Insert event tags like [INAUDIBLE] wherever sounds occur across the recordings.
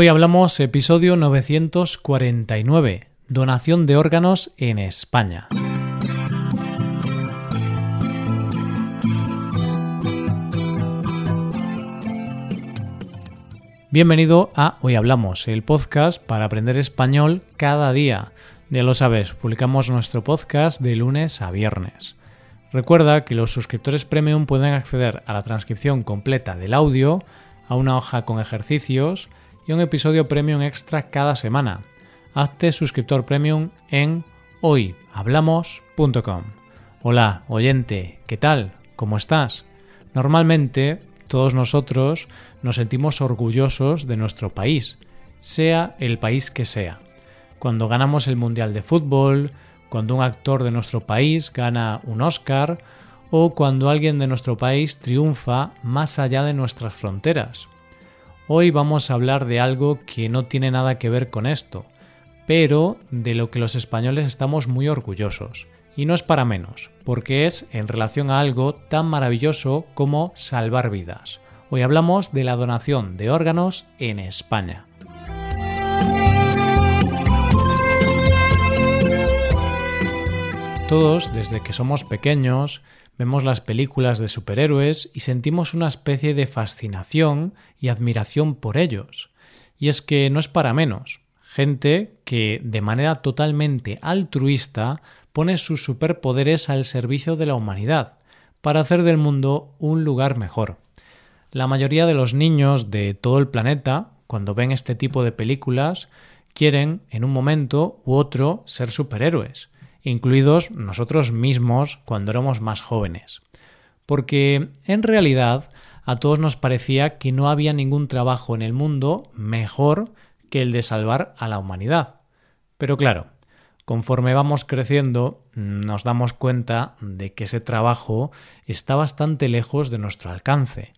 Hoy hablamos episodio 949, donación de órganos en España. Bienvenido a Hoy Hablamos, el podcast para aprender español cada día. Ya lo sabes, publicamos nuestro podcast de lunes a viernes. Recuerda que los suscriptores premium pueden acceder a la transcripción completa del audio, a una hoja con ejercicios y un episodio premium extra cada semana. Hazte suscriptor premium en hoyhablamos.com. Hola, oyente, ¿qué tal? ¿Cómo estás? Normalmente todos nosotros nos sentimos orgullosos de nuestro país, sea el país que sea. Cuando ganamos el Mundial de Fútbol, cuando un actor de nuestro país gana un Oscar o cuando alguien de nuestro país triunfa más allá de nuestras fronteras. Hoy vamos a hablar de algo que no tiene nada que ver con esto, pero de lo que los españoles estamos muy orgullosos. Y no es para menos, porque es en relación a algo tan maravilloso como salvar vidas. Hoy hablamos de la donación de órganos en España. Todos, desde que somos pequeños, vemos las películas de superhéroes y sentimos una especie de fascinación y admiración por ellos. Y es que no es para menos. Gente que, de manera totalmente altruista, pone sus superpoderes al servicio de la humanidad, para hacer del mundo un lugar mejor. La mayoría de los niños de todo el planeta, cuando ven este tipo de películas, quieren, en un momento u otro, ser superhéroes, incluidos nosotros mismos cuando éramos más jóvenes. Porque, en realidad, a todos nos parecía que no había ningún trabajo en el mundo mejor que el de salvar a la humanidad. Pero claro, Conforme vamos creciendo, nos damos cuenta de que ese trabajo está bastante lejos de nuestro alcance.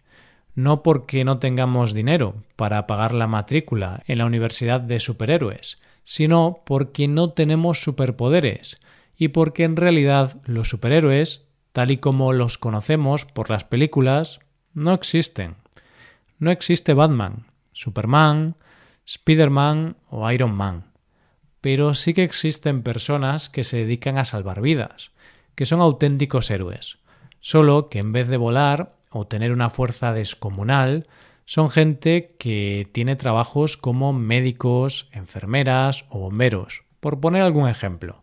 No porque no tengamos dinero para pagar la matrícula en la Universidad de Superhéroes, sino porque no tenemos superpoderes y porque en realidad los superhéroes, tal y como los conocemos por las películas, no existen. No existe Batman, Superman, Spider-Man o Iron Man pero sí que existen personas que se dedican a salvar vidas, que son auténticos héroes, solo que en vez de volar o tener una fuerza descomunal, son gente que tiene trabajos como médicos, enfermeras o bomberos, por poner algún ejemplo.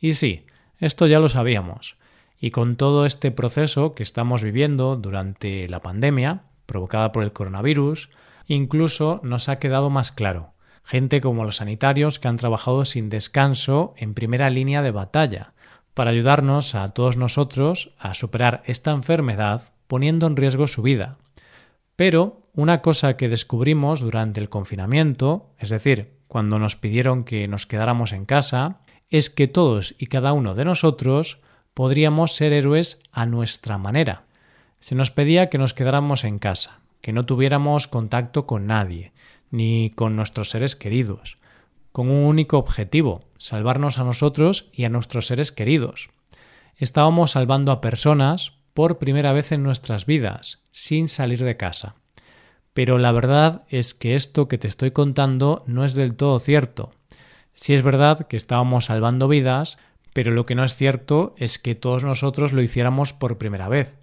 Y sí, esto ya lo sabíamos. Y con todo este proceso que estamos viviendo durante la pandemia, provocada por el coronavirus, incluso nos ha quedado más claro gente como los sanitarios que han trabajado sin descanso en primera línea de batalla, para ayudarnos a todos nosotros a superar esta enfermedad poniendo en riesgo su vida. Pero una cosa que descubrimos durante el confinamiento, es decir, cuando nos pidieron que nos quedáramos en casa, es que todos y cada uno de nosotros podríamos ser héroes a nuestra manera. Se nos pedía que nos quedáramos en casa, que no tuviéramos contacto con nadie, ni con nuestros seres queridos, con un único objetivo, salvarnos a nosotros y a nuestros seres queridos. Estábamos salvando a personas por primera vez en nuestras vidas, sin salir de casa. Pero la verdad es que esto que te estoy contando no es del todo cierto. Sí es verdad que estábamos salvando vidas, pero lo que no es cierto es que todos nosotros lo hiciéramos por primera vez.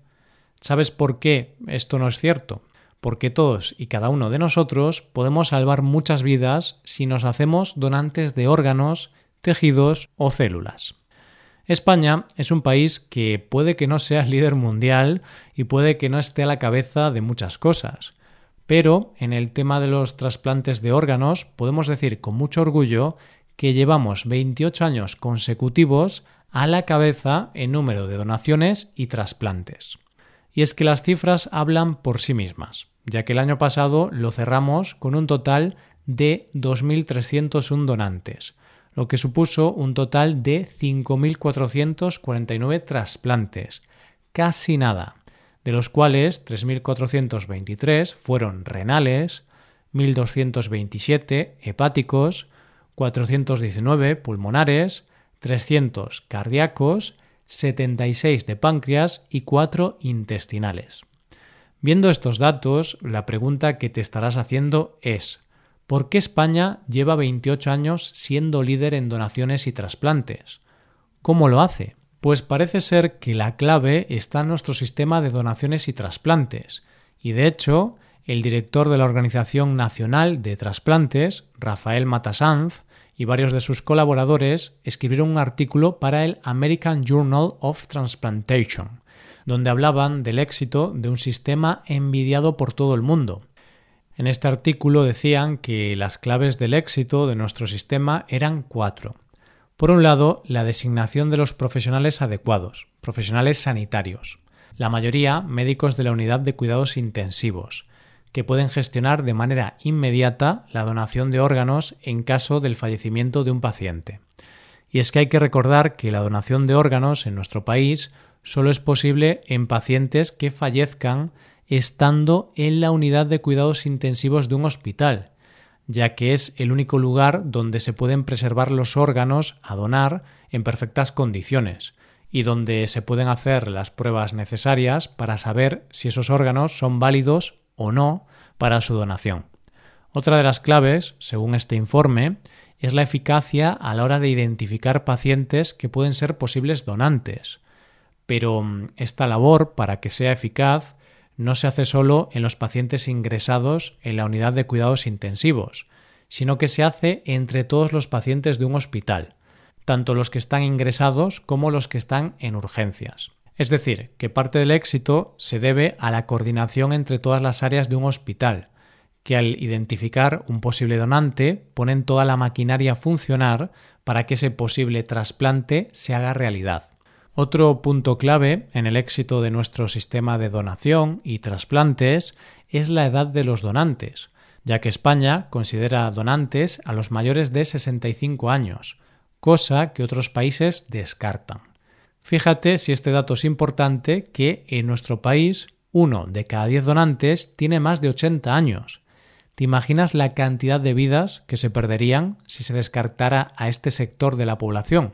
¿Sabes por qué esto no es cierto? porque todos y cada uno de nosotros podemos salvar muchas vidas si nos hacemos donantes de órganos, tejidos o células. España es un país que puede que no sea [LAUGHS] líder mundial y puede que no esté a la cabeza de muchas cosas, pero en el tema de los trasplantes de órganos podemos decir con mucho orgullo que llevamos 28 años consecutivos a la cabeza en número de donaciones y trasplantes. Y es que las cifras hablan por sí mismas ya que el año pasado lo cerramos con un total de 2.301 donantes, lo que supuso un total de 5.449 trasplantes, casi nada, de los cuales 3.423 fueron renales, 1.227 hepáticos, 419 pulmonares, 300 cardíacos, 76 de páncreas y 4 intestinales. Viendo estos datos, la pregunta que te estarás haciendo es ¿Por qué España lleva 28 años siendo líder en donaciones y trasplantes? ¿Cómo lo hace? Pues parece ser que la clave está en nuestro sistema de donaciones y trasplantes. Y de hecho, el director de la Organización Nacional de Trasplantes, Rafael Matasanz, y varios de sus colaboradores escribieron un artículo para el American Journal of Transplantation, donde hablaban del éxito de un sistema envidiado por todo el mundo. En este artículo decían que las claves del éxito de nuestro sistema eran cuatro. Por un lado, la designación de los profesionales adecuados, profesionales sanitarios, la mayoría médicos de la unidad de cuidados intensivos, que pueden gestionar de manera inmediata la donación de órganos en caso del fallecimiento de un paciente. Y es que hay que recordar que la donación de órganos en nuestro país solo es posible en pacientes que fallezcan estando en la unidad de cuidados intensivos de un hospital, ya que es el único lugar donde se pueden preservar los órganos a donar en perfectas condiciones y donde se pueden hacer las pruebas necesarias para saber si esos órganos son válidos o no para su donación. Otra de las claves, según este informe, es la eficacia a la hora de identificar pacientes que pueden ser posibles donantes. Pero mm, esta labor, para que sea eficaz, no se hace solo en los pacientes ingresados en la unidad de cuidados intensivos, sino que se hace entre todos los pacientes de un hospital, tanto los que están ingresados como los que están en urgencias. Es decir, que parte del éxito se debe a la coordinación entre todas las áreas de un hospital, que al identificar un posible donante ponen toda la maquinaria a funcionar para que ese posible trasplante se haga realidad. Otro punto clave en el éxito de nuestro sistema de donación y trasplantes es la edad de los donantes, ya que España considera donantes a los mayores de 65 años, cosa que otros países descartan. Fíjate si este dato es importante que en nuestro país uno de cada diez donantes tiene más de 80 años. ¿Te imaginas la cantidad de vidas que se perderían si se descartara a este sector de la población?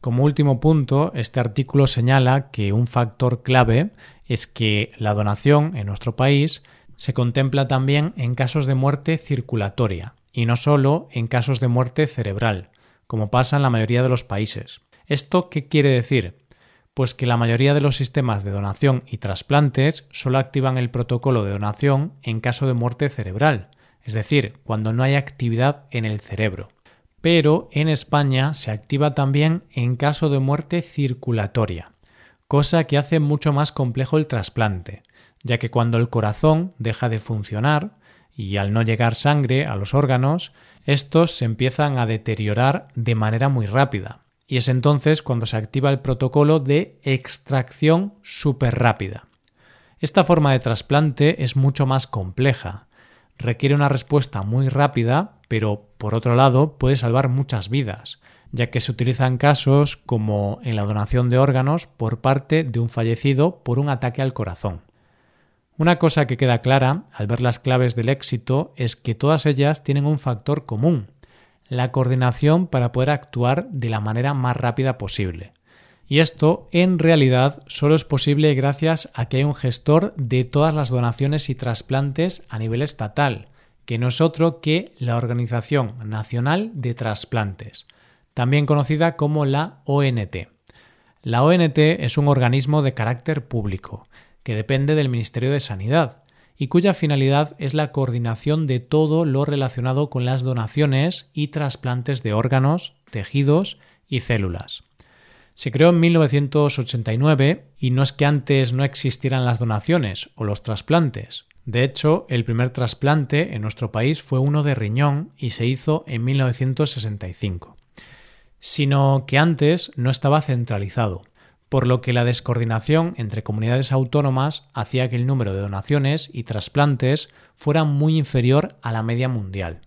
Como último punto, este artículo señala que un factor clave es que la donación en nuestro país se contempla también en casos de muerte circulatoria y no solo en casos de muerte cerebral, como pasa en la mayoría de los países. ¿Esto qué quiere decir? Pues que la mayoría de los sistemas de donación y trasplantes solo activan el protocolo de donación en caso de muerte cerebral, es decir, cuando no hay actividad en el cerebro pero en España se activa también en caso de muerte circulatoria, cosa que hace mucho más complejo el trasplante, ya que cuando el corazón deja de funcionar y al no llegar sangre a los órganos, estos se empiezan a deteriorar de manera muy rápida. Y es entonces cuando se activa el protocolo de extracción súper rápida. Esta forma de trasplante es mucho más compleja, requiere una respuesta muy rápida, pero por otro lado puede salvar muchas vidas, ya que se utilizan casos como en la donación de órganos por parte de un fallecido por un ataque al corazón. Una cosa que queda clara al ver las claves del éxito es que todas ellas tienen un factor común, la coordinación para poder actuar de la manera más rápida posible. Y esto en realidad solo es posible gracias a que hay un gestor de todas las donaciones y trasplantes a nivel estatal, que no es otro que la Organización Nacional de Trasplantes, también conocida como la ONT. La ONT es un organismo de carácter público, que depende del Ministerio de Sanidad, y cuya finalidad es la coordinación de todo lo relacionado con las donaciones y trasplantes de órganos, tejidos y células. Se creó en 1989 y no es que antes no existieran las donaciones o los trasplantes. De hecho, el primer trasplante en nuestro país fue uno de riñón y se hizo en 1965. Sino que antes no estaba centralizado, por lo que la descoordinación entre comunidades autónomas hacía que el número de donaciones y trasplantes fuera muy inferior a la media mundial.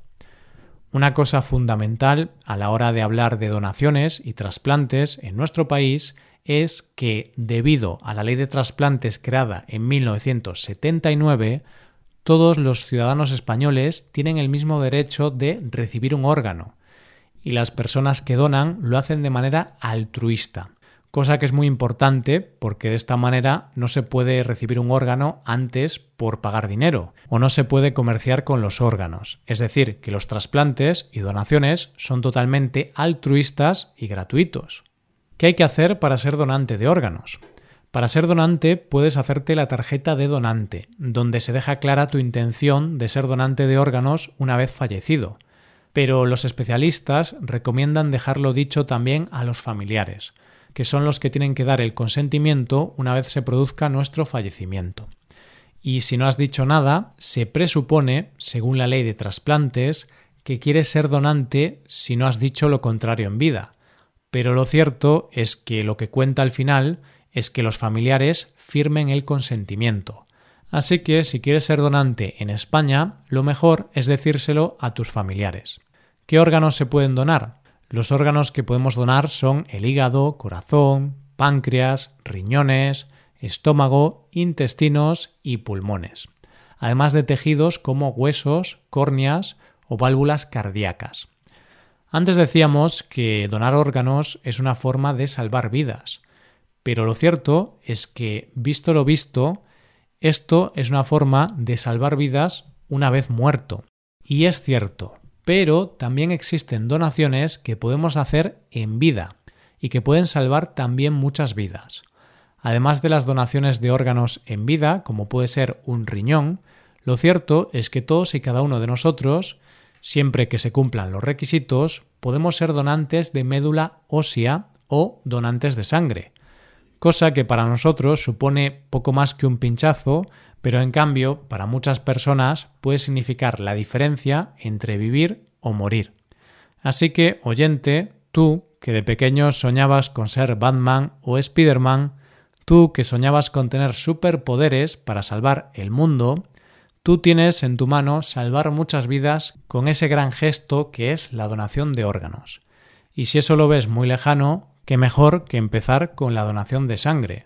Una cosa fundamental a la hora de hablar de donaciones y trasplantes en nuestro país es que, debido a la ley de trasplantes creada en 1979, todos los ciudadanos españoles tienen el mismo derecho de recibir un órgano, y las personas que donan lo hacen de manera altruista, cosa que es muy importante porque de esta manera no se puede recibir un órgano antes por pagar dinero o no se puede comerciar con los órganos. Es decir, que los trasplantes y donaciones son totalmente altruistas y gratuitos. ¿Qué hay que hacer para ser donante de órganos? Para ser donante puedes hacerte la tarjeta de donante, donde se deja clara tu intención de ser donante de órganos una vez fallecido. Pero los especialistas recomiendan dejarlo dicho también a los familiares, que son los que tienen que dar el consentimiento una vez se produzca nuestro fallecimiento. Y si no has dicho nada, se presupone, según la ley de trasplantes, que quieres ser donante si no has dicho lo contrario en vida. Pero lo cierto es que lo que cuenta al final es que los familiares firmen el consentimiento. Así que si quieres ser donante en España, lo mejor es decírselo a tus familiares. ¿Qué órganos se pueden donar? Los órganos que podemos donar son el hígado, corazón, páncreas, riñones, estómago, intestinos y pulmones, además de tejidos como huesos, córneas o válvulas cardíacas. Antes decíamos que donar órganos es una forma de salvar vidas, pero lo cierto es que, visto lo visto, esto es una forma de salvar vidas una vez muerto. Y es cierto, pero también existen donaciones que podemos hacer en vida y que pueden salvar también muchas vidas. Además de las donaciones de órganos en vida, como puede ser un riñón, lo cierto es que todos y cada uno de nosotros, siempre que se cumplan los requisitos, podemos ser donantes de médula ósea o donantes de sangre, cosa que para nosotros supone poco más que un pinchazo pero en cambio para muchas personas puede significar la diferencia entre vivir o morir. Así que, oyente, tú que de pequeño soñabas con ser Batman o Spider-Man, tú que soñabas con tener superpoderes para salvar el mundo, tú tienes en tu mano salvar muchas vidas con ese gran gesto que es la donación de órganos. Y si eso lo ves muy lejano, qué mejor que empezar con la donación de sangre,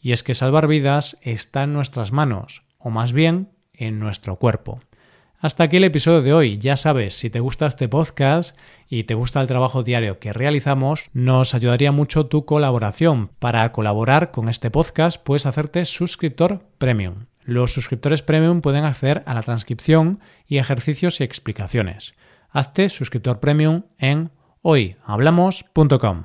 y es que salvar vidas está en nuestras manos, o más bien en nuestro cuerpo. Hasta aquí el episodio de hoy. Ya sabes, si te gusta este podcast y te gusta el trabajo diario que realizamos, nos ayudaría mucho tu colaboración. Para colaborar con este podcast puedes hacerte suscriptor premium. Los suscriptores premium pueden acceder a la transcripción y ejercicios y explicaciones. Hazte suscriptor premium en hoyhablamos.com.